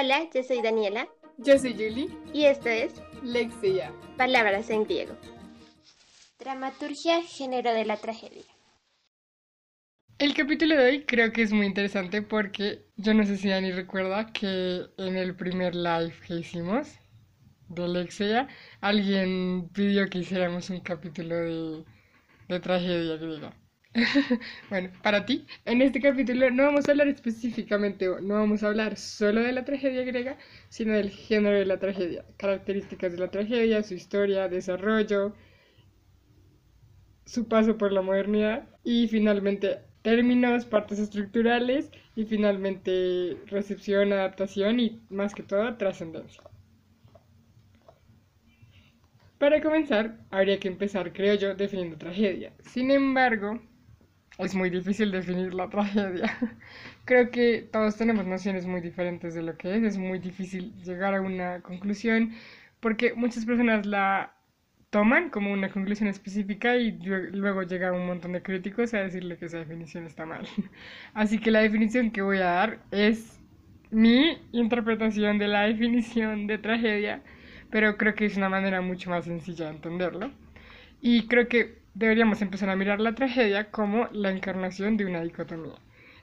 Hola, yo soy Daniela. Yo soy Julie. Y esto es Lexia. Palabras en griego. Dramaturgia, género de la tragedia. El capítulo de hoy creo que es muy interesante porque yo no sé si Dani recuerda que en el primer live que hicimos de Lexia, alguien pidió que hiciéramos un capítulo de, de tragedia griega. bueno, para ti, en este capítulo no vamos a hablar específicamente, no vamos a hablar solo de la tragedia griega, sino del género de la tragedia, características de la tragedia, su historia, desarrollo, su paso por la modernidad y finalmente términos, partes estructurales y finalmente recepción, adaptación y más que todo trascendencia. Para comenzar, habría que empezar, creo yo, definiendo tragedia. Sin embargo, es muy difícil definir la tragedia. Creo que todos tenemos nociones muy diferentes de lo que es, es muy difícil llegar a una conclusión porque muchas personas la toman como una conclusión específica y luego llega un montón de críticos a decirle que esa definición está mal. Así que la definición que voy a dar es mi interpretación de la definición de tragedia, pero creo que es una manera mucho más sencilla de entenderlo. Y creo que deberíamos empezar a mirar la tragedia como la encarnación de una dicotomía.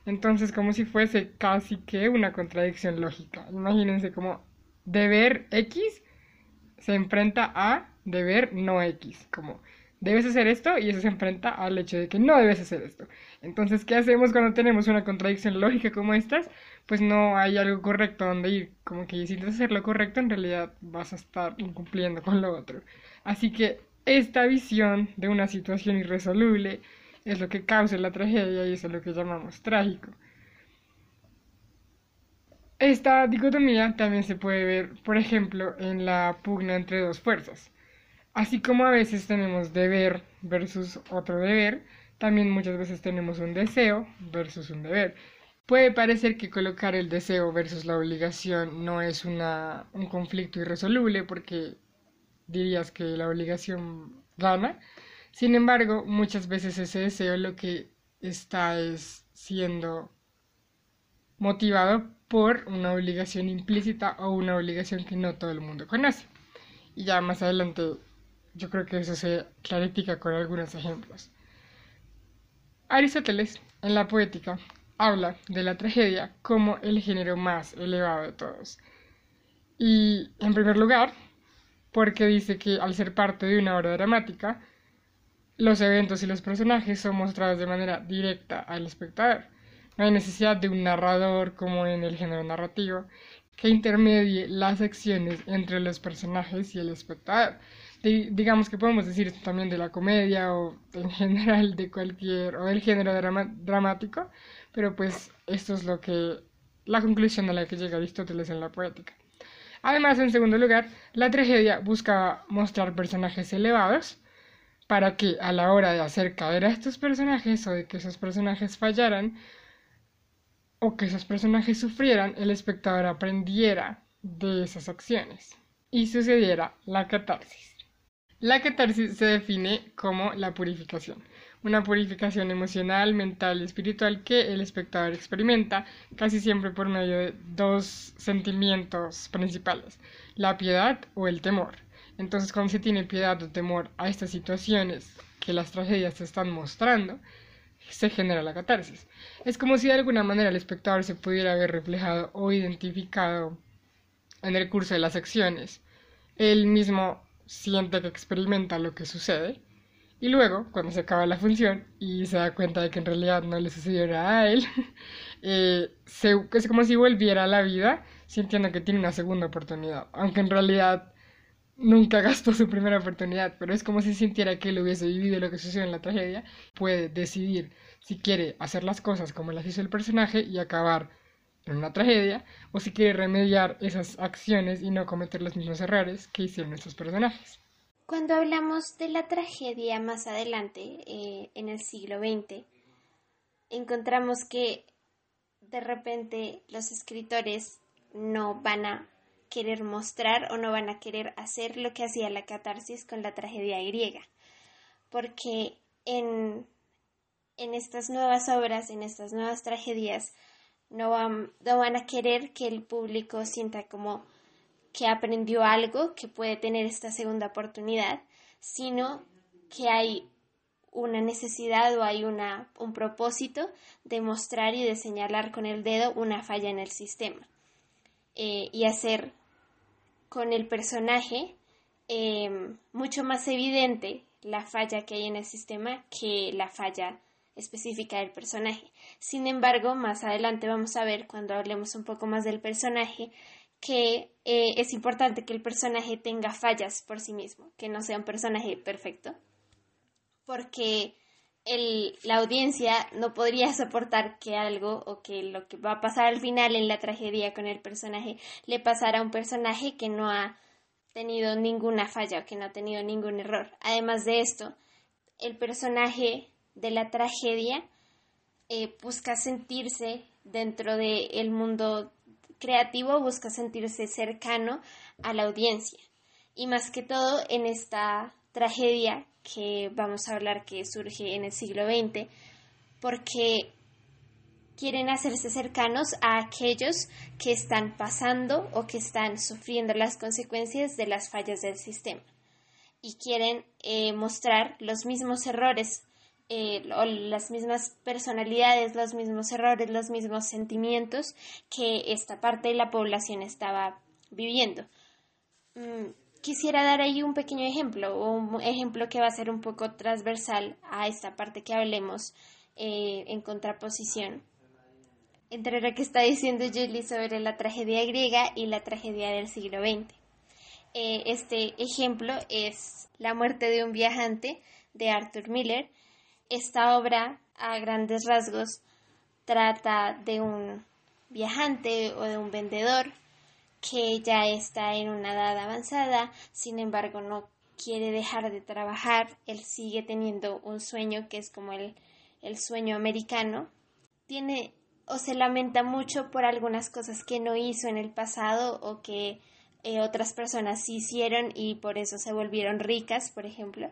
Entonces, como si fuese casi que una contradicción lógica. Imagínense como deber X se enfrenta a deber no X. Como debes hacer esto y eso se enfrenta al hecho de que no debes hacer esto. Entonces, ¿qué hacemos cuando tenemos una contradicción lógica como estas? Pues no hay algo correcto donde ir. Como que si intentas hacer lo correcto, en realidad vas a estar incumpliendo con lo otro. Así que esta visión de una situación irresoluble es lo que causa la tragedia y eso es lo que llamamos trágico. Esta dicotomía también se puede ver, por ejemplo, en la pugna entre dos fuerzas. Así como a veces tenemos deber versus otro deber, también muchas veces tenemos un deseo versus un deber. Puede parecer que colocar el deseo versus la obligación no es una, un conflicto irresoluble porque dirías que la obligación gana. Sin embargo, muchas veces ese deseo lo que está es siendo motivado por una obligación implícita o una obligación que no todo el mundo conoce. Y ya más adelante yo creo que eso se clarifica con algunos ejemplos. Aristóteles, en la poética, habla de la tragedia como el género más elevado de todos. Y en primer lugar, porque dice que al ser parte de una obra dramática, los eventos y los personajes son mostrados de manera directa al espectador. No hay necesidad de un narrador como en el género narrativo que intermedie las acciones entre los personajes y el espectador. digamos que podemos decir esto también de la comedia o en general de cualquier o del género dramático, pero pues esto es lo que la conclusión a la que llega Aristóteles en la poética. Además, en segundo lugar, la tragedia buscaba mostrar personajes elevados para que a la hora de hacer caer a estos personajes o de que esos personajes fallaran o que esos personajes sufrieran, el espectador aprendiera de esas acciones y sucediera la catarsis. La catarsis se define como la purificación una purificación emocional, mental y espiritual que el espectador experimenta casi siempre por medio de dos sentimientos principales, la piedad o el temor. Entonces, cuando se tiene piedad o temor a estas situaciones que las tragedias están mostrando, se genera la catarsis. Es como si de alguna manera el espectador se pudiera ver reflejado o identificado en el curso de las acciones. Él mismo siente que experimenta lo que sucede y luego, cuando se acaba la función y se da cuenta de que en realidad no le sucedió nada a él, eh, es como si volviera a la vida sintiendo que tiene una segunda oportunidad. Aunque en realidad nunca gastó su primera oportunidad, pero es como si sintiera que él hubiese vivido lo que sucedió en la tragedia. Puede decidir si quiere hacer las cosas como las hizo el personaje y acabar en una tragedia, o si quiere remediar esas acciones y no cometer los mismos errores que hicieron estos personajes. Cuando hablamos de la tragedia más adelante, eh, en el siglo XX, encontramos que de repente los escritores no van a querer mostrar o no van a querer hacer lo que hacía la catarsis con la tragedia griega, porque en, en estas nuevas obras, en estas nuevas tragedias, no van, no van a querer que el público sienta como que aprendió algo, que puede tener esta segunda oportunidad, sino que hay una necesidad o hay una, un propósito de mostrar y de señalar con el dedo una falla en el sistema eh, y hacer con el personaje eh, mucho más evidente la falla que hay en el sistema que la falla específica del personaje. Sin embargo, más adelante vamos a ver, cuando hablemos un poco más del personaje, que eh, es importante que el personaje tenga fallas por sí mismo, que no sea un personaje perfecto, porque el, la audiencia no podría soportar que algo o que lo que va a pasar al final en la tragedia con el personaje le pasara a un personaje que no ha tenido ninguna falla o que no ha tenido ningún error. Además de esto, el personaje de la tragedia eh, busca sentirse dentro del mundo creativo, busca sentirse cercano a la audiencia. Y más que todo en esta tragedia que vamos a hablar que surge en el siglo XX, porque quieren hacerse cercanos a aquellos que están pasando o que están sufriendo las consecuencias de las fallas del sistema y quieren eh, mostrar los mismos errores eh, las mismas personalidades, los mismos errores, los mismos sentimientos que esta parte de la población estaba viviendo. Mm, quisiera dar ahí un pequeño ejemplo, un ejemplo que va a ser un poco transversal a esta parte que hablemos eh, en contraposición entre lo que está diciendo Julie sobre la tragedia griega y la tragedia del siglo XX. Eh, este ejemplo es La muerte de un viajante de Arthur Miller. Esta obra, a grandes rasgos, trata de un viajante o de un vendedor que ya está en una edad avanzada, sin embargo no quiere dejar de trabajar, él sigue teniendo un sueño que es como el, el sueño americano. Tiene o se lamenta mucho por algunas cosas que no hizo en el pasado o que eh, otras personas hicieron y por eso se volvieron ricas, por ejemplo.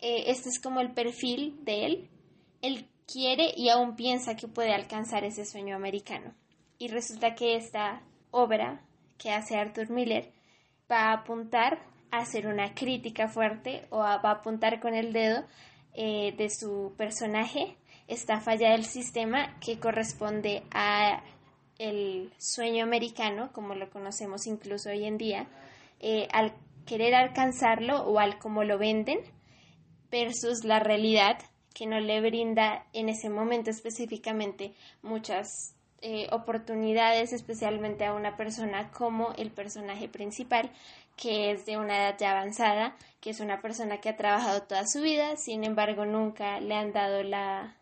Eh, este es como el perfil de él. Él quiere y aún piensa que puede alcanzar ese sueño americano. Y resulta que esta obra que hace Arthur Miller va a apuntar a hacer una crítica fuerte o va a apuntar con el dedo eh, de su personaje esta falla del sistema que corresponde a el sueño americano, como lo conocemos incluso hoy en día, eh, al querer alcanzarlo o al cómo lo venden, versus la realidad que no le brinda en ese momento específicamente muchas eh, oportunidades, especialmente a una persona como el personaje principal, que es de una edad ya avanzada, que es una persona que ha trabajado toda su vida, sin embargo nunca le han dado la,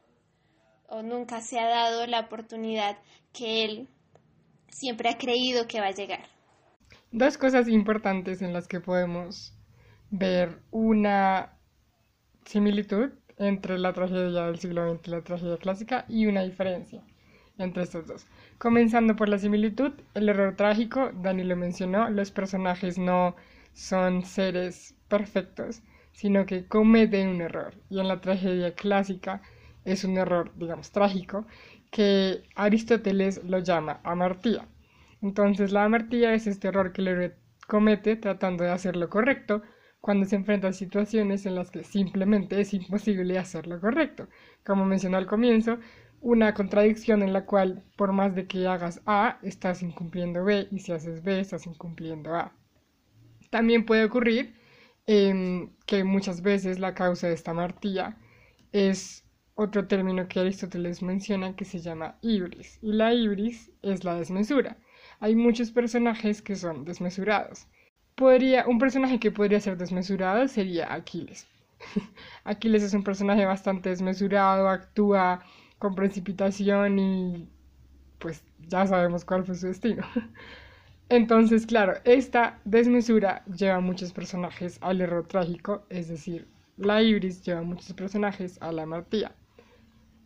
o nunca se ha dado la oportunidad que él siempre ha creído que va a llegar. Dos cosas importantes en las que podemos ver una similitud entre la tragedia del siglo XX y la tragedia clásica y una diferencia entre estos dos. Comenzando por la similitud, el error trágico, Dani lo mencionó, los personajes no son seres perfectos, sino que cometen un error. Y en la tragedia clásica, es un error, digamos, trágico, que Aristóteles lo llama amartía. Entonces la amartía es este error que el héroe comete tratando de hacer lo correcto cuando se enfrenta a situaciones en las que simplemente es imposible hacer lo correcto. Como mencioné al comienzo, una contradicción en la cual por más de que hagas A, estás incumpliendo B y si haces B, estás incumpliendo A. También puede ocurrir em, que muchas veces la causa de esta amartía es otro término que Aristóteles menciona que se llama ibris, y la ibris es la desmesura. Hay muchos personajes que son desmesurados. Podría, un personaje que podría ser desmesurado sería Aquiles. Aquiles es un personaje bastante desmesurado, actúa con precipitación y pues ya sabemos cuál fue su destino. Entonces, claro, esta desmesura lleva a muchos personajes al error trágico, es decir, la ibris lleva a muchos personajes a la martía.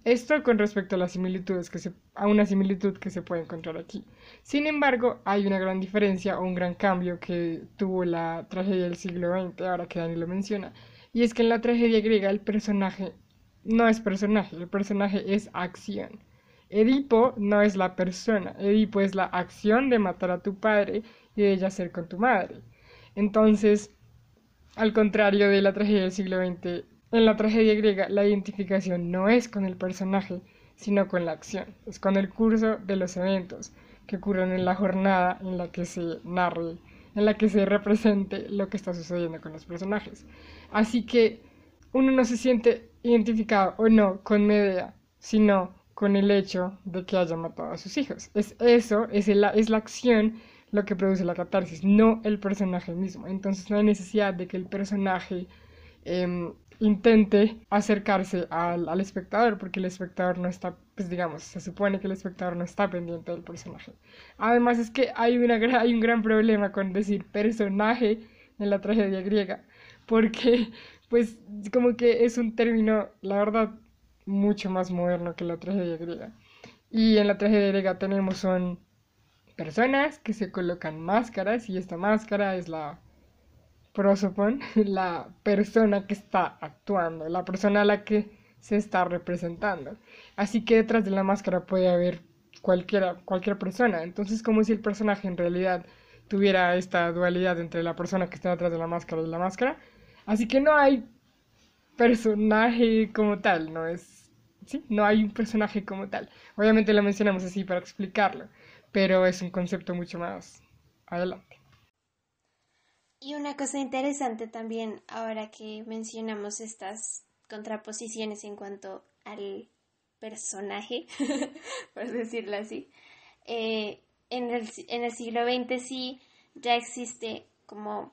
Esto con respecto a las similitudes que se, a una similitud que se puede encontrar aquí. Sin embargo, hay una gran diferencia o un gran cambio que tuvo la tragedia del siglo XX, ahora que Dani lo menciona, y es que en la tragedia griega el personaje no es personaje, el personaje es acción. Edipo no es la persona, Edipo es la acción de matar a tu padre y de yacer con tu madre. Entonces, al contrario de la tragedia del siglo XX, en la tragedia griega la identificación no es con el personaje, sino con la acción, es con el curso de los eventos que ocurren en la jornada en la que se narre, en la que se represente lo que está sucediendo con los personajes. Así que uno no se siente identificado o no con Medea, sino con el hecho de que haya matado a sus hijos. Es eso, es la, es la acción lo que produce la catarsis, no el personaje mismo. Entonces no hay necesidad de que el personaje em, intente acercarse al, al, espectador, porque el espectador no está, pues digamos, se supone que el espectador no está pendiente del personaje. Además es que hay, una, hay un gran problema con decir personaje en la tragedia griega, porque pues como que es un término, la verdad, mucho más moderno que la tragedia griega. Y en la tragedia griega tenemos son personas que se colocan máscaras y esta máscara es la prosopon, la persona que está actuando, la persona a la que se está representando. Así que detrás de la máscara puede haber cualquiera, cualquier persona. Entonces como si el personaje en realidad tuviera esta dualidad entre la persona que está detrás de la máscara y la máscara, Así que no hay personaje como tal, no es... Sí, no hay un personaje como tal. Obviamente lo mencionamos así para explicarlo, pero es un concepto mucho más adelante. Y una cosa interesante también, ahora que mencionamos estas contraposiciones en cuanto al personaje, por decirlo así, eh, en, el, en el siglo XX sí ya existe como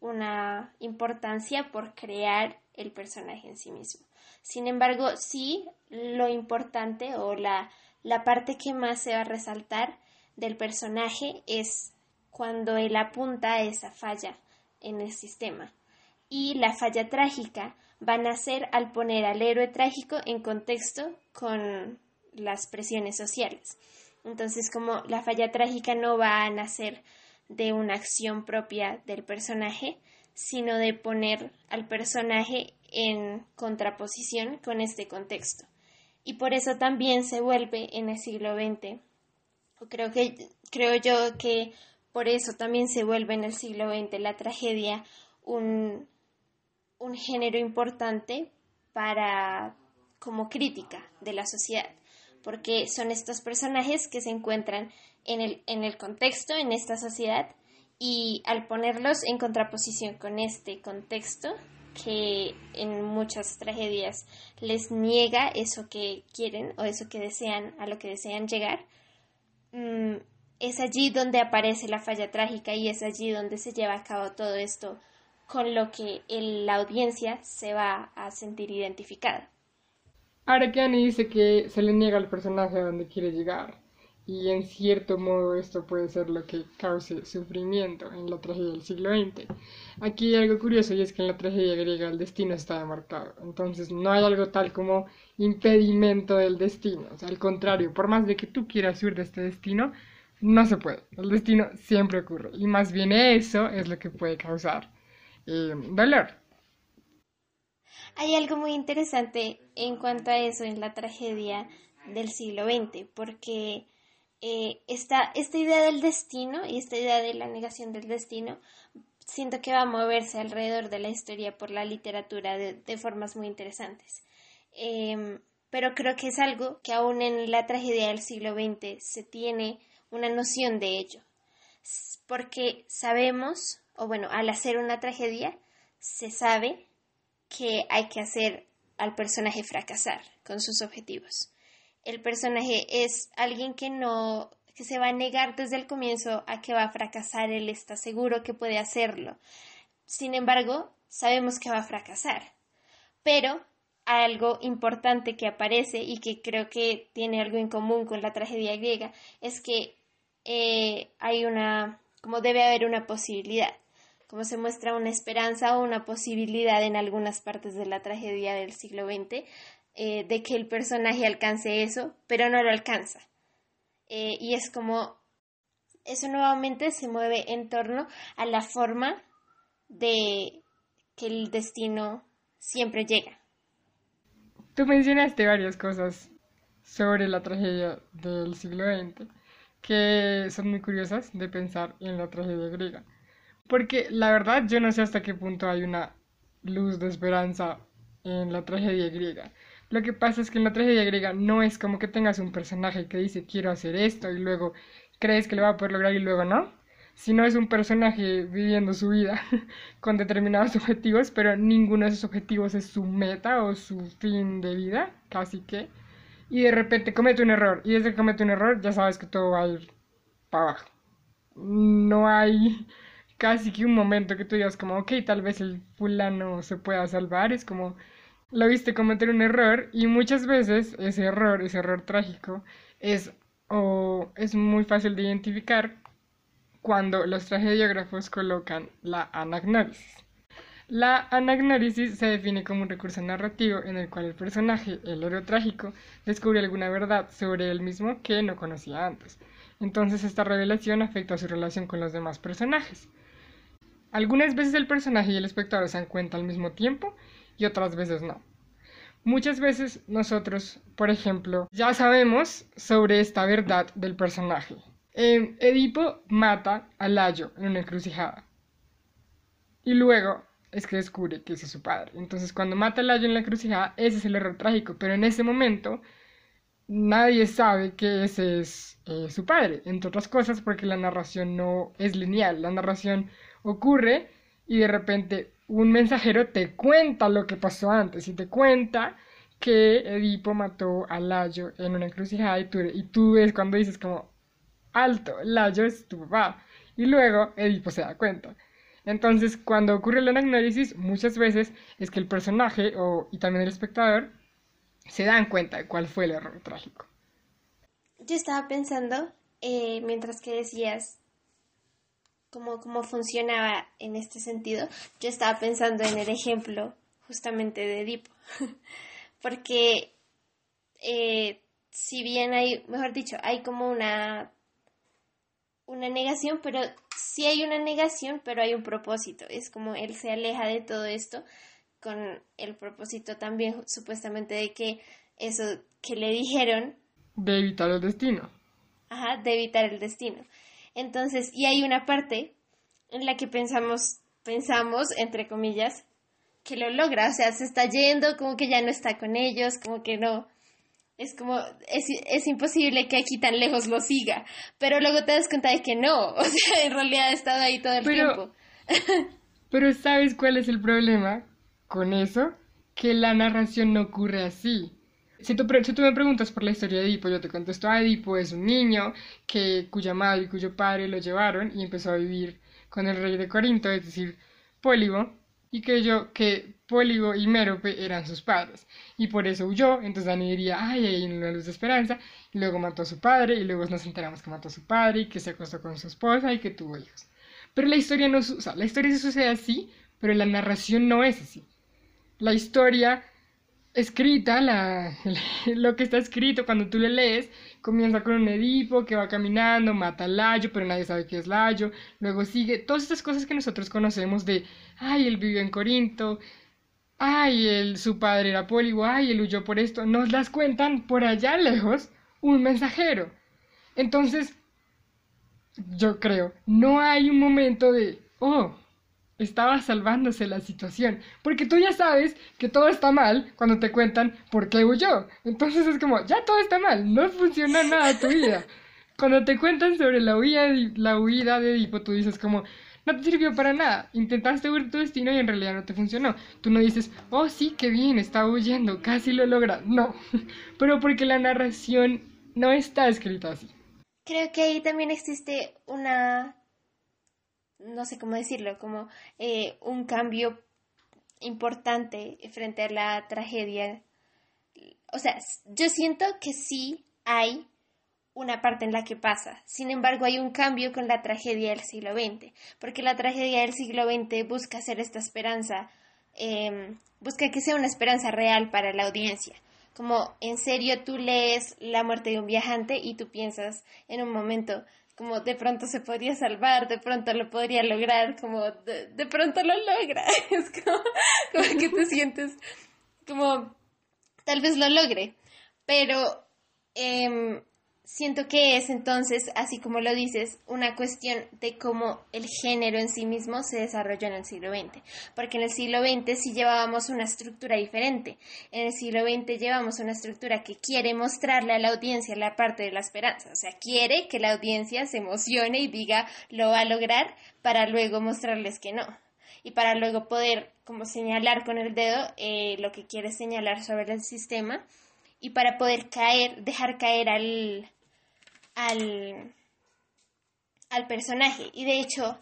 una importancia por crear el personaje en sí mismo. Sin embargo, sí, lo importante o la, la parte que más se va a resaltar del personaje es cuando él apunta a esa falla en el sistema. Y la falla trágica va a nacer al poner al héroe trágico en contexto con las presiones sociales. Entonces, como la falla trágica no va a nacer de una acción propia del personaje, sino de poner al personaje en contraposición con este contexto. Y por eso también se vuelve en el siglo XX, creo, que, creo yo que por eso también se vuelve en el siglo XX la tragedia un, un género importante para como crítica de la sociedad, porque son estos personajes que se encuentran en el, en el contexto, en esta sociedad, y al ponerlos en contraposición con este contexto, que en muchas tragedias les niega eso que quieren o eso que desean, a lo que desean llegar, mm, es allí donde aparece la falla trágica y es allí donde se lleva a cabo todo esto con lo que la audiencia se va a sentir identificada. Annie dice que se le niega al personaje a donde quiere llegar, y en cierto modo esto puede ser lo que cause sufrimiento en la tragedia del siglo XX. Aquí hay algo curioso y es que en la tragedia griega el destino está demarcado, entonces no hay algo tal como impedimento del destino, o sea, al contrario, por más de que tú quieras huir de este destino, no se puede, el destino siempre ocurre y más bien eso es lo que puede causar eh, dolor. Hay algo muy interesante en cuanto a eso en la tragedia del siglo XX, porque eh, esta, idea del destino y esta idea de la negación del destino siento que va a moverse alrededor de la historia por la literatura de, formas muy interesantes. Em, pero creo que es algo que aún en la tragedia del siglo XX se tiene una noción de ello. Porque sabemos, o bueno, al hacer una tragedia, se sabe que hay que hacer al personaje fracasar con sus objetivos el personaje es alguien que no que se va a negar desde el comienzo a que va a fracasar, él está seguro que puede hacerlo. Sin embargo, sabemos que va a fracasar. Pero algo importante que aparece y que creo que tiene algo en común con la tragedia griega es que eh, hay una, como debe haber una posibilidad, como se muestra una esperanza o una posibilidad en algunas partes de la tragedia del siglo XX eh, de que el personaje alcance eso, pero no lo alcanza. Eh, y es como, eso nuevamente se mueve en torno a la forma de que el destino siempre llega. Tú mencionaste varias cosas sobre la tragedia del siglo XX que son muy curiosas de pensar en la tragedia griega. Porque la verdad yo no sé hasta qué punto hay una luz de esperanza en la tragedia griega. Lo que pasa es que en la tragedia griega no es como que tengas un personaje que dice quiero hacer esto y luego crees que lo va a poder lograr y luego no, sino es un personaje viviendo su vida con determinados objetivos, pero ninguno de esos objetivos es su meta o su fin de vida, casi que y de repente comete un error. Y desde que comete un error ya sabes que todo va a ir para abajo. No hay casi que un momento que tú digas como, ok, tal vez el fulano se pueda salvar. Es como, lo viste cometer un error y muchas veces ese error, ese error trágico, es, o es muy fácil de identificar cuando los tragediógrafos colocan la anagnórisis. La anagnórisis se define como un recurso narrativo en el cual el personaje, el héroe trágico, descubre alguna verdad sobre él mismo que no conocía antes. Entonces esta revelación afecta a su relación con los demás personajes. Algunas veces el personaje y el espectador se dan cuenta al mismo tiempo y otras veces no. Muchas veces nosotros, por ejemplo, ya sabemos sobre esta verdad del personaje. Eh, Edipo mata a Layo en una encrucijada. Y luego es que descubre que ese es su padre. Entonces, cuando mata a Layo en la encrucijada, ese es el error trágico. Pero en ese momento, nadie sabe que ese es eh, su padre. Entre otras cosas, porque la narración no es lineal. La narración ocurre y de repente un mensajero te cuenta lo que pasó antes y te cuenta que Edipo mató a Layo en una encrucijada y tú, y tú ves cuando dices como, alto, Layo es tu papá. Y luego Edipo se da cuenta. Entonces, cuando ocurre la anagnórisis, muchas veces es que el personaje o, y también el espectador se dan cuenta de cuál fue el error trágico. Yo estaba pensando, eh, mientras que decías cómo, cómo funcionaba en este sentido, yo estaba pensando en el ejemplo justamente de Edipo. Porque eh, si bien hay, mejor dicho, hay como una una negación, pero sí hay una negación, pero hay un propósito. Es como él se aleja de todo esto con el propósito también supuestamente de que eso que le dijeron... De evitar el destino. Ajá, de evitar el destino. Entonces, y hay una parte en la que pensamos, pensamos, entre comillas, que lo logra, o sea, se está yendo, como que ya no está con ellos, como que no, es como, es, es, imposible que aquí tan lejos lo siga, pero luego te das cuenta de que no, o sea, en realidad ha estado ahí todo el tiempo. pero ¿sabes cuál es el problema con eso? Que la narración no ocurre así. Si tú, si tú me preguntas por la historia de Edipo, yo te contesto, ah, Edipo es un niño que, cuya madre y cuyo padre lo llevaron y empezó a vivir con el rey de Corinto, es decir, Pólibo, y creyó que Póligo y Mérope eran sus padres, y por eso huyó, entonces Dani diría, ay, hay una luz de esperanza, y luego mató a su padre, y luego nos enteramos que mató a su padre, y que se acostó con su esposa, y que tuvo hijos. Pero la historia no, o sea, la historia se sucede así, pero la narración no es así. La historia escrita, la, lo que está escrito cuando tú le lees, comienza con un Edipo que va caminando, mata a Layo, pero nadie sabe qué es Layo, luego sigue todas estas cosas que nosotros conocemos de ay, él vivió en Corinto, ay, él, su padre era póligo, ay, él huyó por esto, nos las cuentan por allá lejos un mensajero. Entonces, yo creo, no hay un momento de, oh, estaba salvándose la situación, porque tú ya sabes que todo está mal cuando te cuentan por qué huyó. Entonces es como, ya todo está mal, no funciona nada tu vida. Cuando te cuentan sobre la huida, la huida de Edipo, tú dices como, no te sirvió para nada. Intentaste huir tu destino y en realidad no te funcionó. Tú no dices, oh sí, qué bien, estaba huyendo, casi lo logra. No, pero porque la narración no está escrita así. Creo que ahí también existe una, no sé cómo decirlo, como eh, un cambio importante frente a la tragedia. O sea, yo siento que sí hay una parte en la que pasa. Sin embargo, hay un cambio con la tragedia del siglo XX, porque la tragedia del siglo XX busca hacer esta esperanza, em, busca que sea una esperanza real para la audiencia. Como en serio tú lees la muerte de un viajante y tú piensas en un momento como de pronto se podría salvar, de pronto lo podría lograr, como de, pronto lo logra. Es como, como que te sientes como tal vez lo logre, pero em, siento que es entonces, así como lo dices, una cuestión de cómo el género en sí mismo se desarrolló en el siglo XX. Porque en el siglo XX sí llevábamos una estructura diferente. En el siglo XX llevamos una estructura que quiere mostrarle a la audiencia la parte de la esperanza. O sea, quiere que la audiencia se emocione y diga lo va a lograr para luego mostrarles que no. Y para luego poder como señalar con el dedo eh, lo que quiere señalar sobre el sistema y para poder caer, dejar caer al, al, al personaje. Y de hecho,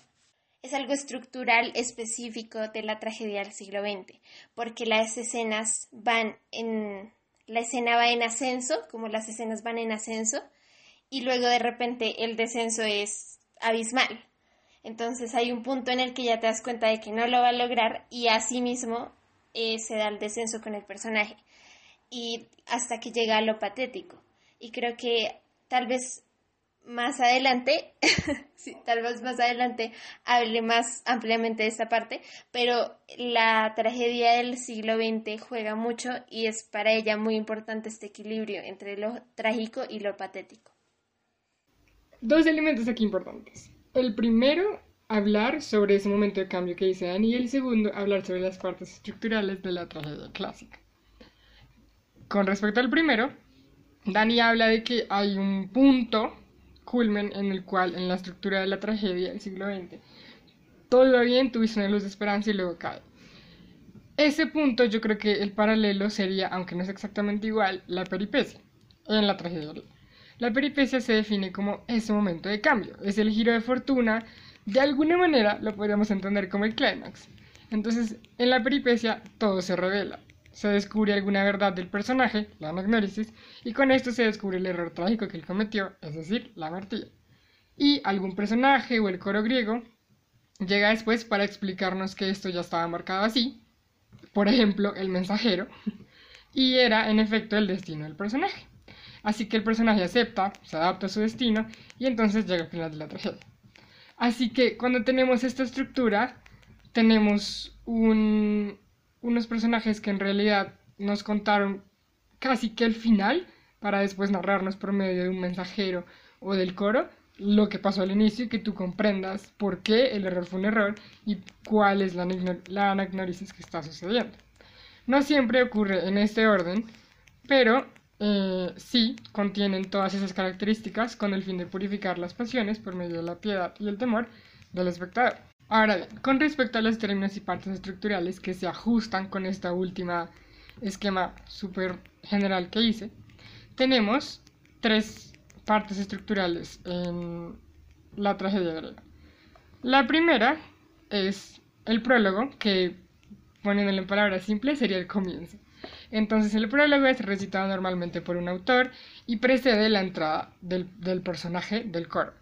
es algo estructural específico de la tragedia del siglo XX, porque las escenas van en, la escena va en ascenso, como las escenas van en ascenso, y luego de repente el descenso es abismal. Entonces hay un punto en el que ya te das cuenta de que no lo va a lograr y así mismo eh, se da el descenso con el personaje y hasta que llega a lo patético. Y creo que tal vez más adelante, tal vez más adelante hable más ampliamente de esta parte, pero la tragedia del siglo XX juega mucho y es para ella muy importante este equilibrio entre lo trágico y lo patético. Dos elementos aquí importantes. El primero, hablar sobre ese momento de cambio que dice Dani, y el segundo, hablar sobre las partes estructurales de la tragedia clásica. Con respecto al primero, Dani habla de que hay un punto culmen en el cual, en la estructura de la tragedia del siglo XX, todo va bien, tuviste una luz de esperanza y luego cae. Ese punto yo creo que el paralelo sería, aunque no es exactamente igual, la peripecia en la tragedia. La peripecia se define como ese momento de cambio, es el giro de fortuna, de alguna manera lo podríamos entender como el clímax. Entonces, en la peripecia todo se revela, se descubre alguna verdad del personaje, la anagnórisis, y con esto se descubre el error trágico que él cometió, es decir, la martilla. Y algún personaje o el coro griego llega después para explicarnos que esto ya estaba marcado así, por ejemplo, el mensajero, y era en efecto el destino del personaje. Así que el personaje acepta, se adapta a su destino y entonces llega al final de la tragedia. Así que cuando tenemos esta estructura, tenemos un, unos personajes que en realidad nos contaron casi que el final para después narrarnos por medio de un mensajero o del coro lo que pasó al inicio y que tú comprendas por qué el error fue un error y cuál es la, la que está sucediendo. No siempre ocurre en este orden, pero eh, sí contienen todas esas características con el fin de purificar las pasiones por medio de la piedad y el temor del espectador. Ahora bien, con respecto a los términos y partes estructurales que se ajustan con esta última esquema súper general que hice, tenemos tres partes estructurales en la tragedia griega. La primera es el prólogo, que poniéndolo en palabras simples sería el comienzo. Entonces el prólogo es recitado normalmente por un autor y precede la entrada del personaje del coro.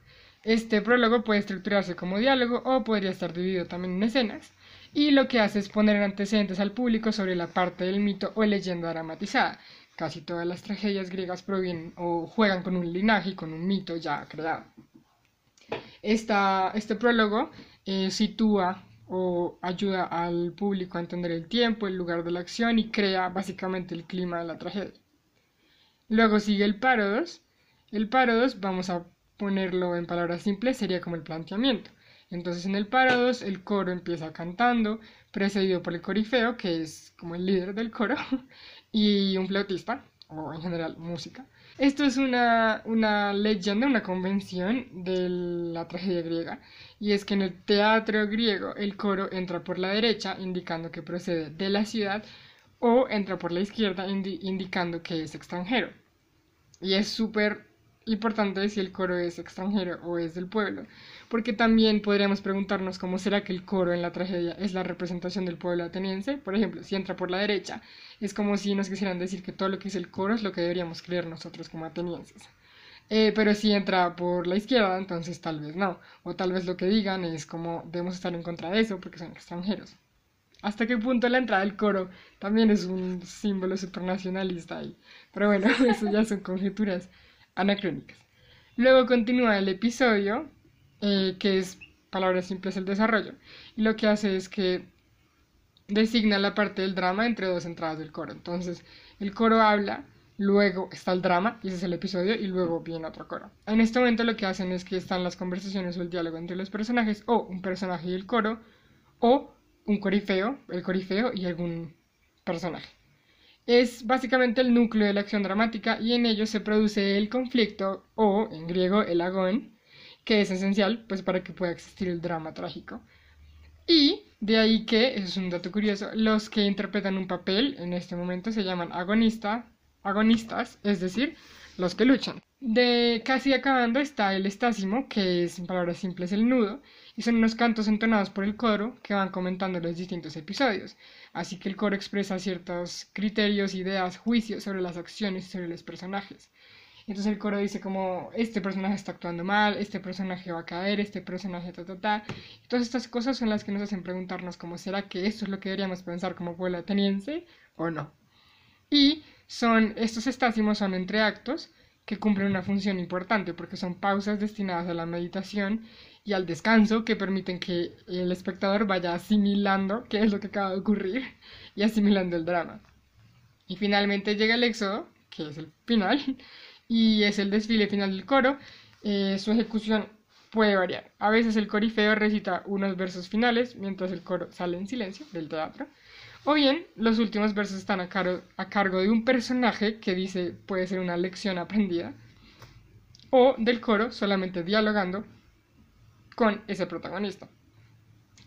Este prólogo puede estructurarse como diálogo o podría estar dividido también en escenas, y lo que hace es poner en antecedentes al público sobre la parte del mito o leyenda dramatizada. Casi todas las tragedias griegas provienen o juegan con un linaje y con un mito ya creado. este prólogo eh, sitúa o ayuda al público a entender el tiempo, el lugar de la acción y crea básicamente el clima de la tragedia. Luego sigue el parodos. El parodos vamos a ponerlo en palabras simples, sería como el planteamiento. Entonces en el parados el coro empieza cantando, precedido por el corifeo, que es como el líder del coro, y un flautista, o en general música. Esto es una, una leyenda, una convención de la tragedia griega, y es que en el teatro griego el coro entra por la derecha, indicando que procede de la ciudad, o entra por la izquierda, indicando que es extranjero. Y es súper importante si el coro es extranjero o es del pueblo, porque también podríamos preguntarnos cómo será que el coro en la tragedia es la representación del pueblo ateniense. Por ejemplo, si entra por la derecha, es como si nos quisieran decir que todo lo que es el coro es lo que deberíamos creer nosotros como atenienses. Eh, pero si entra por la izquierda, entonces tal vez no. O tal vez lo que digan es como debemos estar en contra de eso porque son extranjeros. ¿Hasta qué punto la entrada del coro también es un símbolo supernacionalista ahí? Pero bueno, eso ya son conjeturas anacrónicas. Luego continúa el episodio, eh, que es palabras simples el desarrollo, y lo que hace es que designa la parte del drama entre dos entradas del coro. Entonces, el coro habla luego está el drama, ese es el episodio, y luego viene otro coro. En este momento lo que hacen es que están las conversaciones o el diálogo entre los personajes, o un personaje y el coro, o un corifeo, el corifeo y algún personaje. Es básicamente el núcleo de la acción dramática y en ello se produce el conflicto o, en griego, el agón, que es esencial pues para que pueda existir el drama trágico. Y de ahí que, eso es un dato curioso, los que interpretan un papel en este momento se llaman agonista, agonistas, es decir, los que luchan. De casi acabando está el estásimo, que es en palabras simples el nudo, y son unos cantos entonados por el coro que van comentando los distintos episodios. Así que el coro expresa ciertos criterios, ideas, juicios sobre las acciones y sobre los personajes. Entonces el coro dice como este personaje está actuando mal, este personaje va a caer, este personaje ta ta ta. Todas estas cosas son las que nos hacen preguntarnos como será que esto es lo que deberíamos pensar como pueblo ateniense o no. Y son estos estásimos son entre actos que cumplen una función importante porque son pausas destinadas a la meditación y al descanso que permiten que el espectador vaya asimilando qué es lo que acaba de ocurrir y asimilando el drama. Y finalmente llega el éxodo, que es el final, y es el desfile final del coro. Eh, su ejecución puede variar. A veces el corifeo recita unos versos finales mientras el coro sale en silencio del teatro. O bien, los últimos versos están a, a cargo de un personaje que dice puede ser una lección aprendida. O del coro solamente dialogando con ese protagonista.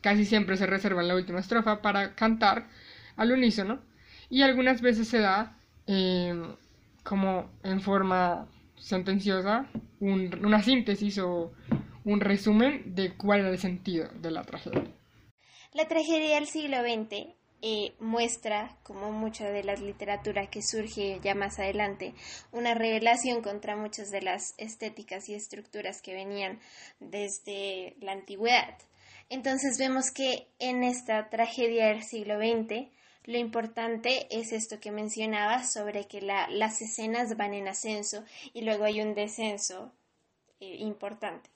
Casi siempre se reserva en la última estrofa para cantar al unísono y algunas veces se da em, como en forma sentenciosa una síntesis o un resumen de cuál era el sentido de la tragedia. La tragedia del siglo XX eh, muestra, como mucha de la literatura que surge ya más adelante, una revelación contra muchas de las estéticas y estructuras que venían desde la antigüedad. Entonces vemos que en esta tragedia del siglo XX lo importante es esto que mencionaba sobre que las escenas van en ascenso y luego hay un descenso eh, importante.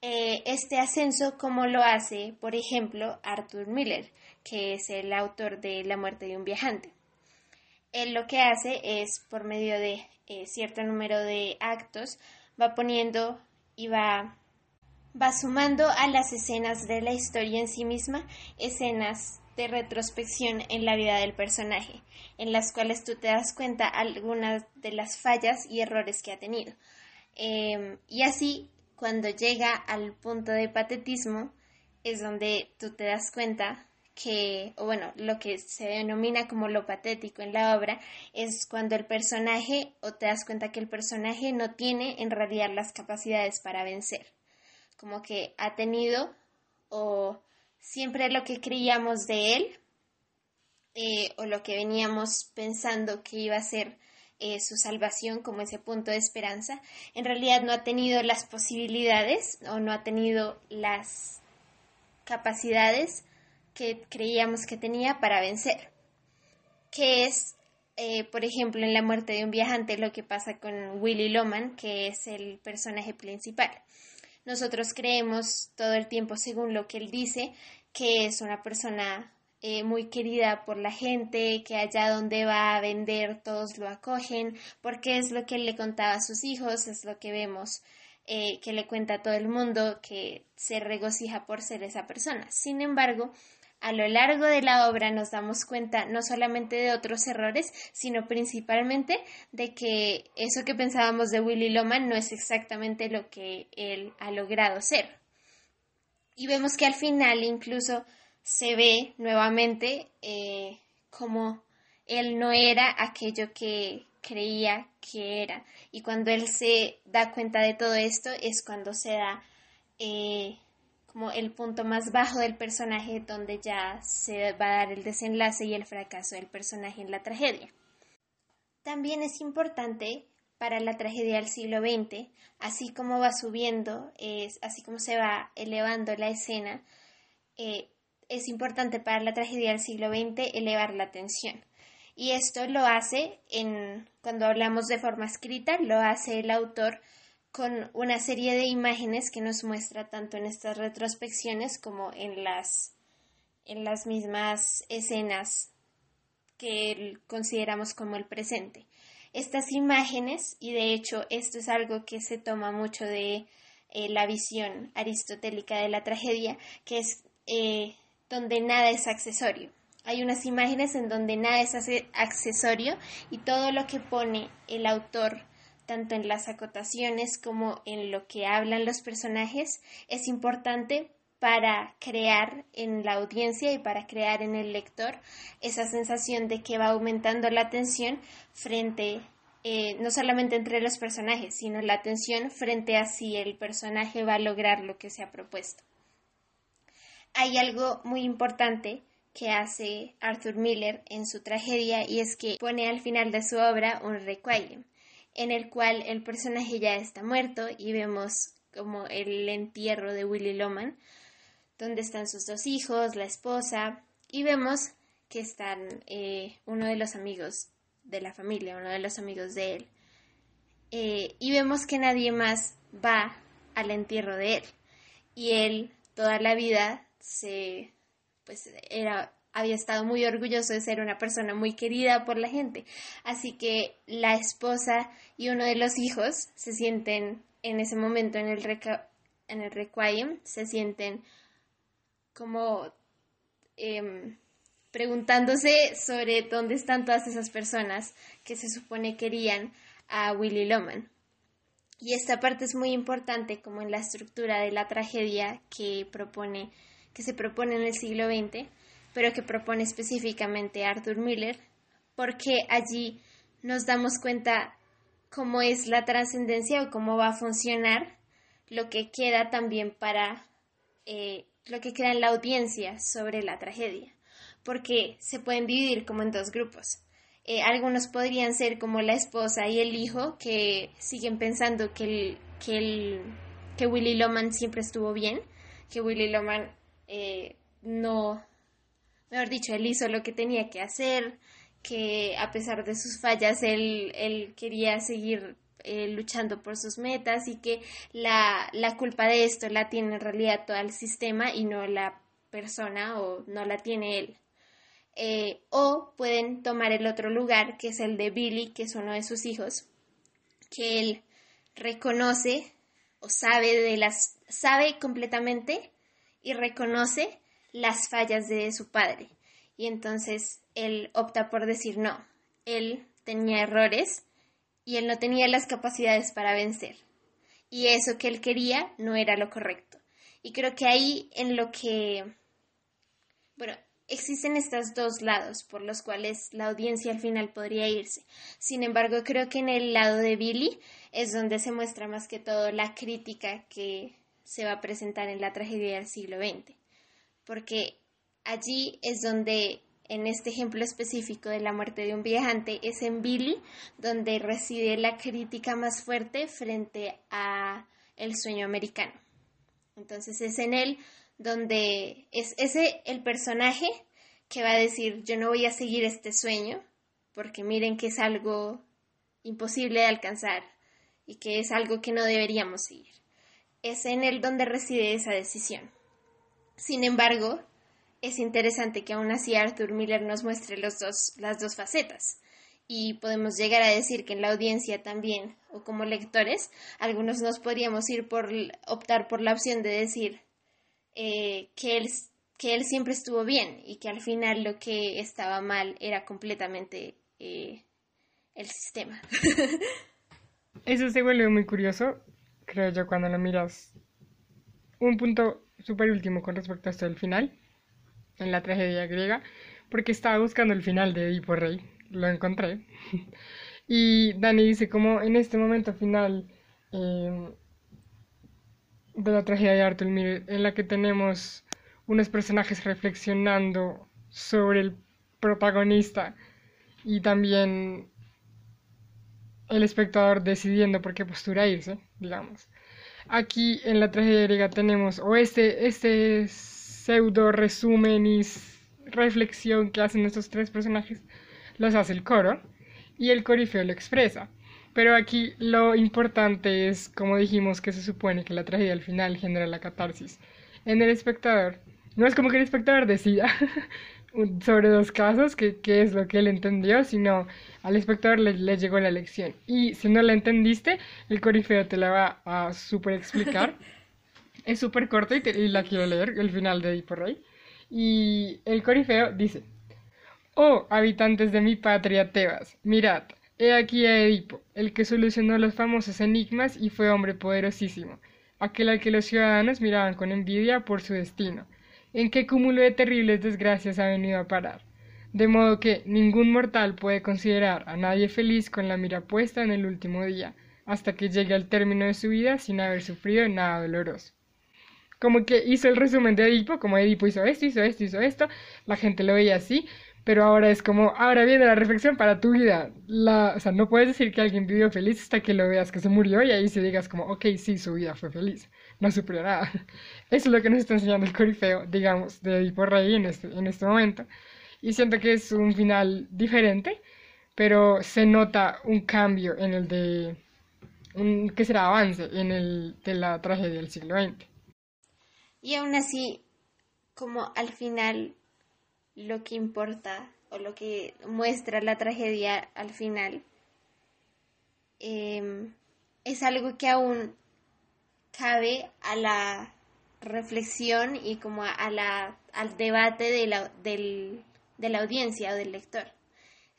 Eh, este ascenso, como lo hace, por ejemplo, Arthur Miller, que es el autor de La muerte de un viajante. Él lo que hace es, por medio de eh, cierto número de actos, va poniendo y va, va sumando a las escenas de la historia en sí misma, escenas de retrospección en la vida del personaje, en las cuales tú te das cuenta algunas de las fallas y errores que ha tenido. Em, y así, cuando llega al punto de patetismo, es donde tú te das cuenta que, o bueno, lo que se denomina como lo patético en la obra es cuando el personaje, o te das cuenta que el personaje no tiene en realidad las capacidades para vencer. Como que ha tenido, o siempre lo que creíamos de él, eh, o lo que veníamos pensando que iba a ser eh, su salvación como ese punto de esperanza, en realidad no ha tenido las posibilidades o no ha tenido las capacidades que creíamos que tenía para vencer, que es, eh, por ejemplo, en la muerte de un viajante lo que pasa con Willy Loman, que es el personaje principal. Nosotros creemos todo el tiempo, según lo que él dice, que es una persona eh, muy querida por la gente, que allá donde va a vender todos lo acogen, porque es lo que él le contaba a sus hijos, es lo que vemos eh, que le cuenta a todo el mundo, que se regocija por ser esa persona. Sin embargo, a lo largo de la obra nos damos cuenta no solamente de otros errores, sino principalmente de que eso que pensábamos de Willy Loman no es exactamente lo que él ha logrado ser. Y vemos que al final incluso se ve nuevamente eh, como él no era aquello que creía que era. Y cuando él se da cuenta de todo esto es cuando se da eh, como el punto más bajo del personaje donde ya se va a dar el desenlace y el fracaso del personaje en la tragedia. También es importante para la tragedia del siglo XX, así como va subiendo, es, así como se va elevando la escena, eh, es importante para la tragedia del siglo XX elevar la tensión. Y esto lo hace en, cuando hablamos de forma escrita, lo hace el autor con una serie de imágenes que nos muestra tanto en estas retrospecciones como en las, en las mismas escenas que consideramos como el presente. estas imágenes, y de hecho esto es algo que se toma mucho de eh, la visión aristotélica de la tragedia, que es eh, donde nada es accesorio. Hay unas imágenes en donde nada es accesorio y todo lo que pone el autor, tanto en las acotaciones como en lo que hablan los personajes, es importante para crear en la audiencia y para crear en el lector esa sensación de que va aumentando la tensión frente, eh, no solamente entre los personajes, sino la tensión frente a si el personaje va a lograr lo que se ha propuesto. Hay algo muy importante que hace Arthur Miller en su tragedia y es que pone al final de su obra un requiem en el cual el personaje ya está muerto y vemos como el entierro de Willy Loman donde están sus dos hijos, la esposa, y vemos que están eh, uno de los amigos de la familia, uno de los amigos de él. Eh, y vemos que nadie más va al entierro de él. Y él toda la vida se, pues era, había estado muy orgulloso de ser una persona muy querida por la gente. Así que la esposa y uno de los hijos se sienten en ese momento en el, en el requiem, se sienten como em, preguntándose sobre dónde están todas esas personas que se supone querían a Willy Loman. Y esta parte es muy importante como en la estructura de la tragedia que propone que se propone en el siglo XX, pero que propone específicamente Arthur Miller, porque allí nos damos cuenta cómo es la trascendencia o cómo va a funcionar lo que queda también para eh, lo que queda en la audiencia sobre la tragedia, porque se pueden dividir como en dos grupos. Eh, algunos podrían ser como la esposa y el hijo que siguen pensando que, el, que, el, Willy Loman siempre estuvo bien, que Willy Loman eh, no, mejor dicho, él hizo lo que tenía que hacer, que a pesar de sus fallas él, él quería seguir eh, luchando por sus metas y que la, la culpa de esto la tiene en realidad todo el sistema y no la persona o no la tiene él. Eh, o pueden tomar el otro lugar, que es el de Billy, que es uno de sus hijos, que él reconoce o sabe de las sabe completamente y reconoce las fallas de su padre. Y entonces él opta por decir no, él tenía errores y él no tenía las capacidades para vencer. Y eso que él quería no era lo correcto. Y creo que ahí en lo que, bueno, existen estos dos lados por los cuales la audiencia al final podría irse. Sin embargo, creo que en el lado de Billy es donde se muestra más que todo la crítica que se va a presentar en la tragedia del siglo XX. Porque allí es donde en este ejemplo específico de la muerte de un viajante, es en Billy donde reside la crítica más fuerte frente a el sueño americano. Entonces es en él donde es ese el personaje que va a decir yo no voy a seguir este sueño porque miren que es algo imposible de alcanzar y que es algo que no deberíamos seguir. Es en él donde reside esa decisión. Sin embargo, es interesante que aún así Arthur Miller nos muestre los dos, las dos facetas. Y podemos llegar a decir que en la audiencia también, o como lectores, algunos nos podríamos ir por optar por la opción de decir eh, que, él, que él siempre estuvo bien y que al final lo que estaba mal era completamente eh, el sistema. Eso se vuelve muy curioso, creo yo, cuando lo miras. Un punto súper último con respecto a esto del final en la tragedia griega, porque estaba buscando el final de Edipo Rey, lo encontré. y Dani dice como en este momento final em, de la tragedia de Arthur en la que tenemos unos personajes reflexionando sobre el protagonista y también el espectador decidiendo por qué postura irse, digamos. Aquí en la tragedia griega tenemos o este, este pseudo resumen y reflexión que hacen estos tres personajes los hace el coro y el corifeo lo expresa. Pero aquí lo importante es, como dijimos, que se supone que la tragedia al final genera la catarsis en el espectador no es como que el espectador decida sobre dos casos, qué es lo que él entendió, sino al espectador le, llegó la lección. Y si no la entendiste, el corifeo te la va a super explicar. es súper corto y, la quiero leer, el final de Edipo Rey. Y el corifeo dice, Oh, habitantes de mi patria Tebas, mirad, he aquí a Edipo, el que solucionó los famosos enigmas y fue hombre poderosísimo, aquel al que los ciudadanos miraban con envidia por su destino en qué cúmulo de terribles desgracias ha venido a parar. De modo que ningún mortal puede considerar a nadie feliz con la mira puesta en el último día, hasta que llegue al término de su vida sin haber sufrido nada doloroso. Como que hizo el resumen de Edipo, como Edipo hizo esto, hizo esto, hizo esto, la gente lo veía así, pero ahora es como, ahora viene la reflexión para tu vida. La, o sea, no puedes decir que alguien vivió feliz hasta que lo veas que se murió y ahí se digas como, ok, sí, su vida fue feliz no nada. Eso es lo que nos está enseñando el corifeo, digamos, de Edipo Rey en este, en este momento. Y siento que es un final diferente, pero se nota un cambio en el de, un, que será avance en el de la tragedia del siglo XX. Y aún así, como al final lo que importa o lo que muestra la tragedia al final em, es algo que aún cabe a la reflexión y como a la, al debate de la, del, de la audiencia o del lector.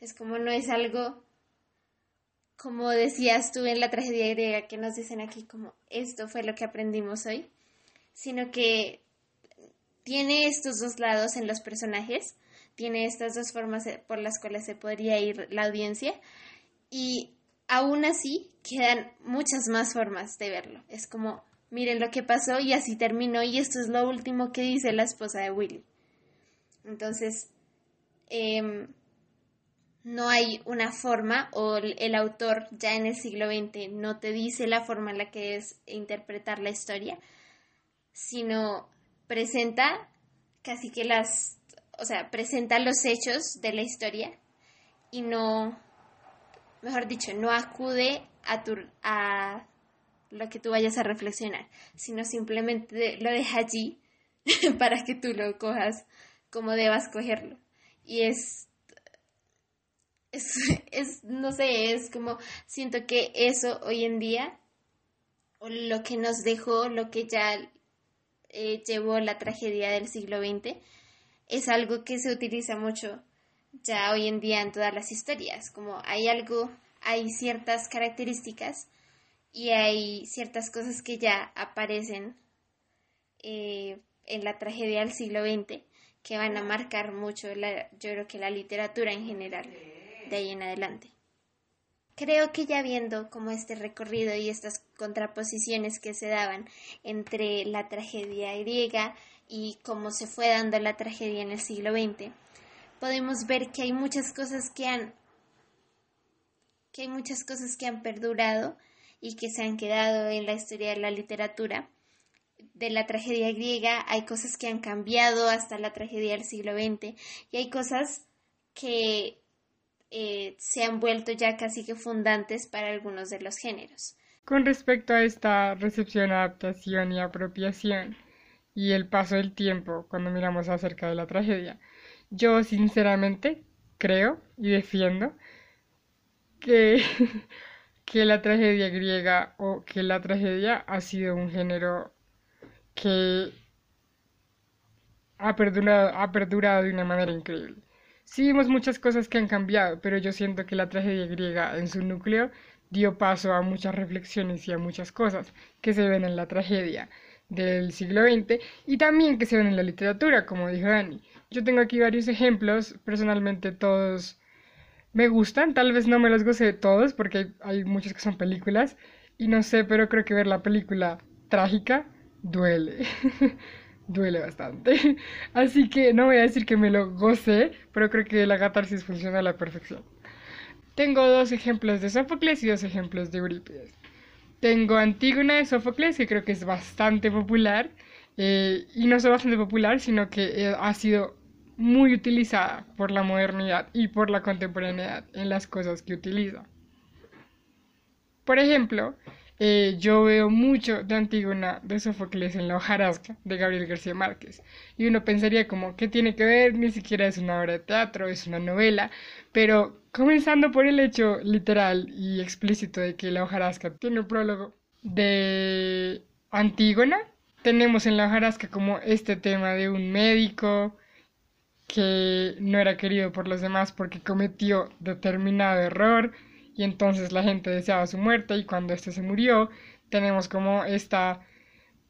Es como no es algo, como decías tú en la tragedia griega, que nos dicen aquí como esto fue lo que aprendimos hoy, sino que tiene estos dos lados en los personajes, tiene estas dos formas por las cuales se podría ir la audiencia y aún así quedan muchas más formas de verlo. Es como miren lo que pasó y así terminó y esto es lo último que dice la esposa de Willy. Entonces, em, no hay una forma o el autor ya en el siglo XX no te dice la forma en la que es interpretar la historia, sino presenta casi que las, o sea, presenta los hechos de la historia y no, mejor dicho, no acude a, tu, a lo que tú vayas a reflexionar, sino simplemente lo deja allí para que tú lo cojas como debas cogerlo. Y es, es, no sé, es como, siento que eso hoy en día, o lo que nos dejó, lo que ya eh, llevó la tragedia del siglo XX, es algo que se utiliza mucho ya hoy en día en todas las historias, como hay algo, hay ciertas características y hay ciertas cosas que ya aparecen eh, en la tragedia del siglo XX que van a marcar mucho, la, yo creo que la literatura en general, de ahí en adelante. Creo que ya viendo como este recorrido y estas contraposiciones que se daban entre la tragedia griega y cómo se fue dando la tragedia en el siglo XX, podemos ver que hay muchas cosas que han que hay muchas cosas que han perdurado y que se han quedado en la historia de la literatura. De la tragedia griega hay cosas que han cambiado hasta la tragedia del siglo XX y hay cosas que eh, se han vuelto ya casi que fundantes para algunos de los géneros. Con respecto a esta recepción, adaptación y apropiación y el paso del tiempo cuando miramos acerca de la tragedia, yo sinceramente creo y defiendo que que la tragedia griega o que la tragedia ha sido un género que ha perdurado, ha perdurado de una manera increíble. Sí vimos muchas cosas que han cambiado, pero yo siento que la tragedia griega en su núcleo dio paso a muchas reflexiones y a muchas cosas que se ven en la tragedia del siglo XX y también que se ven en la literatura, como dijo Dani. Yo tengo aquí varios ejemplos, personalmente todos me gustan, tal vez no me los goce todos porque hay, muchos que son películas y no sé, pero creo que ver la película trágica duele. duele bastante. Así que no voy a decir que me lo goce, pero creo que la catarsis funciona a la perfección. Tengo dos ejemplos de Sófocles y dos ejemplos de Eurípides. Tengo Antígona de Sófocles, que creo que es bastante popular, eh, y no solo bastante popular, sino que eh, ha sido muy utilizada por la modernidad y por la contemporaneidad en las cosas que utiliza. Por ejemplo, eh, yo veo mucho de Antígona de Sófocles en la hojarasca de Gabriel García Márquez. Y uno pensaría como, ¿qué tiene que ver? Ni siquiera es una obra de teatro, es una novela. Pero comenzando por el hecho literal y explícito de que la hojarasca tiene un prólogo de Antígona, tenemos en la hojarasca como este tema de un médico que no era querido por los demás porque cometió determinado error y entonces la gente deseaba su muerte y cuando este se murió tenemos como esta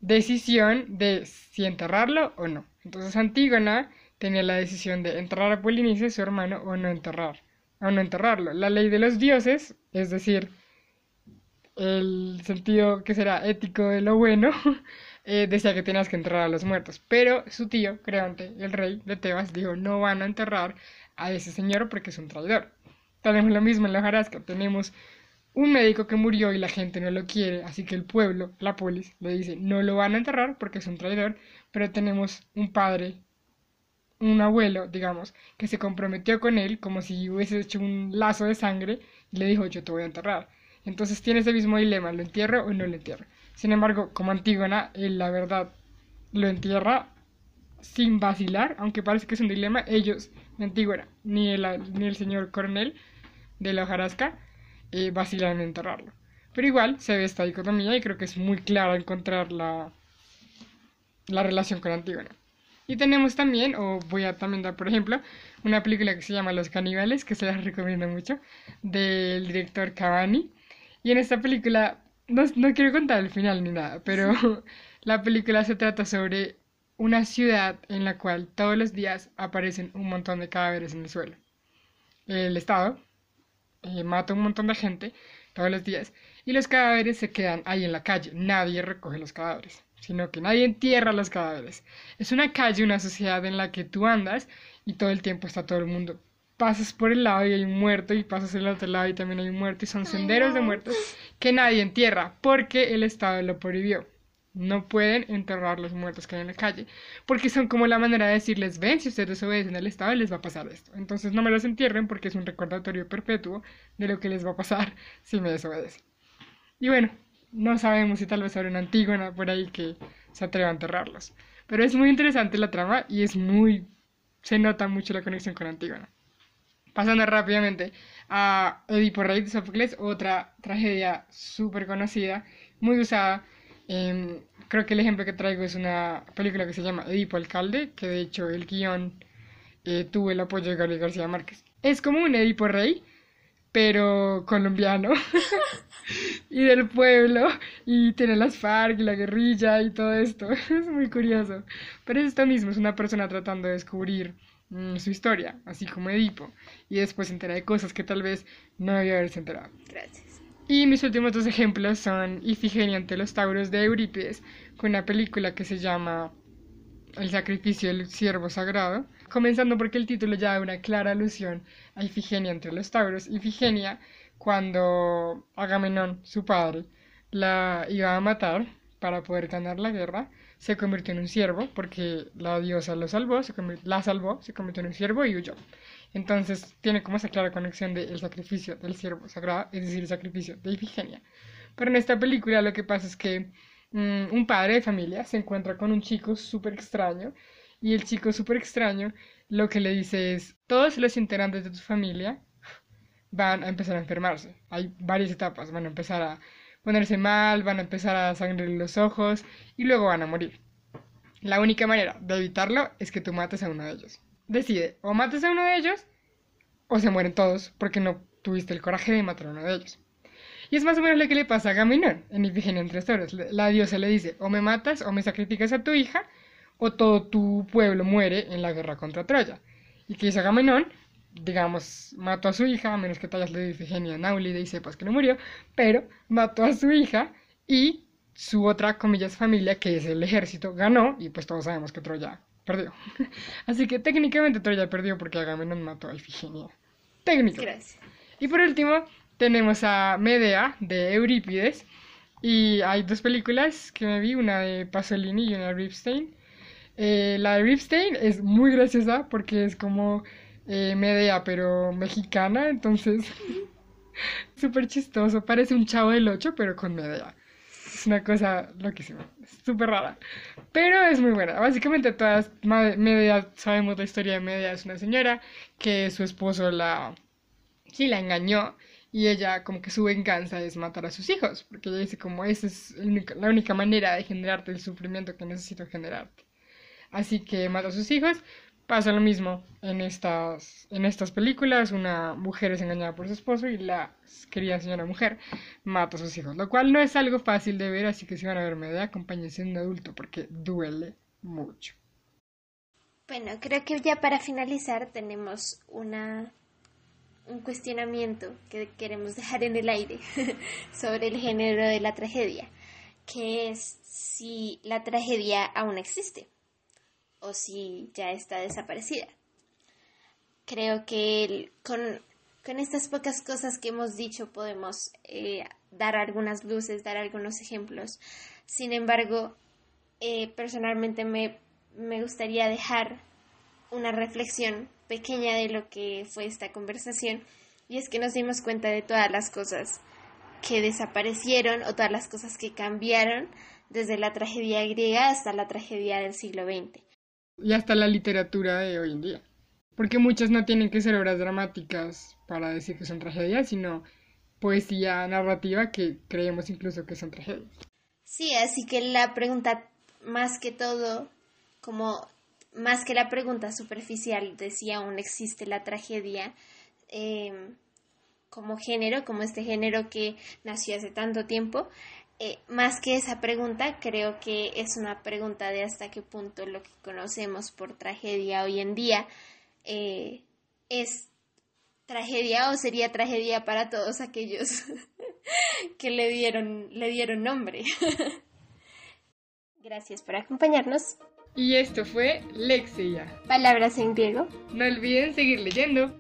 decisión de si enterrarlo o no. Entonces Antígona tenía la decisión de enterrar a Polinices, su hermano, o no enterrar, o no enterrarlo. La ley de los dioses, es decir, el sentido que será ético de lo bueno, eh, decía que tenías que enterrar a los muertos. Pero su tío, Creonte, el rey de Tebas, dijo no van a enterrar a ese señor porque es un traidor. Tenemos lo mismo en la hojarasca. Tenemos un médico que murió y la gente no lo quiere, así que el pueblo, la polis, le dice no lo van a enterrar porque es un traidor, pero tenemos un padre, un abuelo, digamos, que se comprometió con él como si hubiese hecho un lazo de sangre y le dijo yo te voy a enterrar. Entonces tiene ese mismo dilema, ¿lo entierro o no lo entierro? Sin embargo, como Antígona, él la verdad lo entierra sin vacilar, aunque parece que es un dilema, ellos, Antígona, ni el, ni el señor coronel, de la hojarasca eh, vacilan en enterrarlo. Pero igual se ve esta dicotomía y creo que es muy claro encontrar la, la relación con Antígona. Y tenemos también, o voy a también dar por ejemplo, una película que se llama Los Caníbales, que se las recomiendo mucho, del director Cavani. Y en esta película, no, no quiero contar el final ni nada, pero la película se trata sobre una ciudad en la cual todos los días aparecen un montón de cadáveres en el suelo. El Estado, eh, mata un montón de gente todos los días y los cadáveres se quedan ahí en la calle. Nadie recoge los cadáveres, sino que nadie entierra los cadáveres. Es una calle, una sociedad en la que tú andas y todo el tiempo está todo el mundo. Pasas por el lado y hay un muerto y pasas el otro lado y también hay un muerto y son senderos de muertos que nadie entierra porque el Estado lo prohibió. No pueden enterrar los muertos que hay en la calle, porque son como la manera de decirles, ven, si ustedes obedecen al Estado, les va a pasar esto. Entonces no me los entierren porque es un recordatorio perpetuo de lo que les va a pasar si me desobedecen. Y bueno, no sabemos si tal vez habrá una Antígona por ahí que se atreva a enterrarlos. Pero es muy interesante la trama y es muy... se nota mucho la conexión con Antígona. Pasando rápidamente a Edipo Rey de Sófocles, otra tragedia súper conocida, muy usada Em, creo que el ejemplo que traigo es una película que se llama Edipo Alcalde, que de hecho el guion eh, tuvo el apoyo de Gabriel García Márquez. Es como un Edipo Rey, pero colombiano y del pueblo y tiene las FARC y la guerrilla y todo esto. es muy curioso. Pero es esto mismo, es una persona tratando de descubrir mm, su historia, así como Edipo, y después se entera de cosas que tal vez no debía haberse enterado. Gracias. Y mis últimos dos ejemplos son Ifigenia ante los Tauros de Eurípides, con una película que se llama El sacrificio del ciervo sagrado, comenzando porque el título ya da una clara alusión a Ifigenia entre los Tauros. Ifigenia, cuando Agamenón, su padre, la iba a matar para poder ganar la guerra, se convirtió en un ciervo porque la diosa lo salvó, se la salvó, se convirtió en un ciervo y huyó. Entonces tiene como esa clara conexión del sacrificio del siervo sagrado, es decir, el sacrificio de Ifigenia. Pero en esta película lo que pasa es que mm, un padre de familia se encuentra con un chico súper extraño y el chico súper extraño lo que le dice es, todos los integrantes de tu familia van a empezar a enfermarse. Hay varias etapas, van a empezar a ponerse mal, van a empezar a sangrar los ojos y luego van a morir. La única manera de evitarlo es que tú mates a uno de ellos decide o matas a uno de ellos o se mueren todos porque no tuviste el coraje de matar a uno de ellos. Y es más o menos lo que le pasa a Gaminón en Ifigenia entre Toros. La diosa le dice, o me matas o me sacrificas a tu hija, o todo tu pueblo muere en la guerra contra Troya. Y que dice Agamenón, digamos, mató a su hija, a menos que te hayas leído Ifigenia Naulide y sepas que no murió, pero mató a su hija y su otra, comillas, familia, que es el ejército, ganó, y pues todos sabemos que Troya perdió. Así que técnicamente Troya perdió porque Agamenón mató a Ifigenia. Técnico. Gracias. Y por último, tenemos a Medea de Eurípides. Y hay dos películas que me vi, una de Pasolini y una de Ripstein. Eh, la de Ripstein es muy graciosa porque es como eh, pero mexicana, entonces súper chistoso. Parece un chavo del 8, pero con Medea. Es una cosa loquísima, súper rara. Pero es muy buena. Básicamente todas, Media, sabemos la historia de Media, es una señora que su esposo la, sí, la engañó y ella como que su venganza es matar a sus hijos, porque ella dice como esa es la única manera de generarte el sufrimiento que necesito generarte. Así que mata a sus hijos. Pasa lo mismo en estas, en estas películas. Una mujer es engañada por su esposo y la querida señora mujer mata a sus hijos. Lo cual no es algo fácil de ver, así que si van a ver media, acompáñense de un adulto porque duele mucho. Bueno, creo que ya para finalizar tenemos una un cuestionamiento que queremos dejar en el aire sobre el género de la tragedia, que es si la tragedia aún existe o si ya está desaparecida. Creo que con, estas pocas cosas que hemos dicho podemos eh, dar algunas luces, dar algunos ejemplos. Sin embargo, eh, personalmente me, me gustaría dejar una reflexión pequeña de lo que fue esta conversación y es que nos dimos cuenta de todas las cosas que desaparecieron o todas las cosas que cambiaron desde la tragedia griega hasta la tragedia del siglo XX. Y hasta la literatura de hoy en día. Porque muchas no tienen que ser obras dramáticas para decir que son tragedias, sino poesía narrativa que creemos incluso que son tragedias. Sí, así que la pregunta más que todo, como más que la pregunta superficial de si aún existe la tragedia, eh, como género, como este género que nació hace tanto tiempo, eh, más que esa pregunta, creo que es una pregunta de hasta qué punto lo que conocemos por tragedia hoy en día eh, es tragedia o sería tragedia para todos aquellos que le dieron, le dieron nombre. Gracias por acompañarnos. Y esto fue Lexia. Palabras en griego. No olviden seguir leyendo.